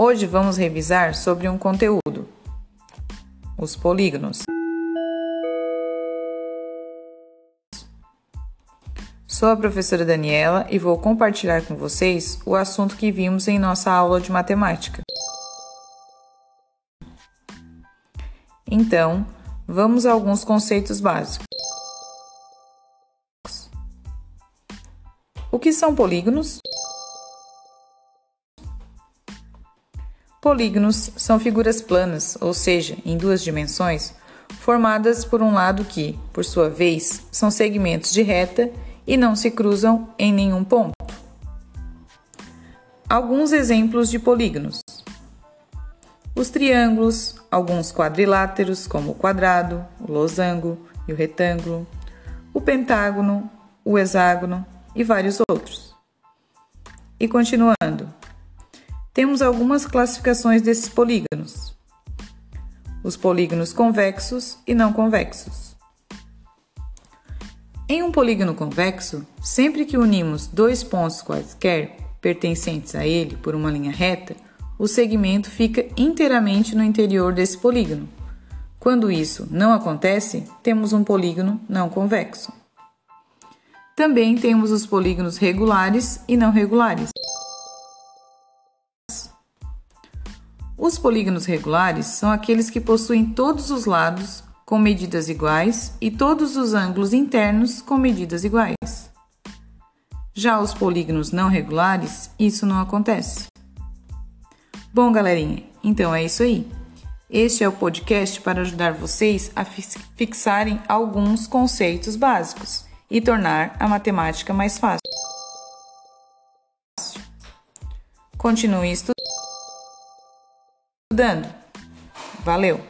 Hoje vamos revisar sobre um conteúdo: os polígonos. Sou a professora Daniela e vou compartilhar com vocês o assunto que vimos em nossa aula de matemática. Então, vamos a alguns conceitos básicos. O que são polígonos? Polígonos são figuras planas, ou seja, em duas dimensões, formadas por um lado que, por sua vez, são segmentos de reta e não se cruzam em nenhum ponto. Alguns exemplos de polígonos: os triângulos, alguns quadriláteros, como o quadrado, o losango e o retângulo, o pentágono, o hexágono e vários outros. E continuando, temos algumas classificações desses polígonos: os polígonos convexos e não convexos. Em um polígono convexo, sempre que unimos dois pontos quaisquer pertencentes a ele por uma linha reta, o segmento fica inteiramente no interior desse polígono. Quando isso não acontece, temos um polígono não convexo. Também temos os polígonos regulares e não regulares. Os polígonos regulares são aqueles que possuem todos os lados com medidas iguais e todos os ângulos internos com medidas iguais. Já os polígonos não regulares, isso não acontece. Bom, galerinha, então é isso aí. Este é o podcast para ajudar vocês a fixarem alguns conceitos básicos e tornar a matemática mais fácil. Continue estudando. Valeu!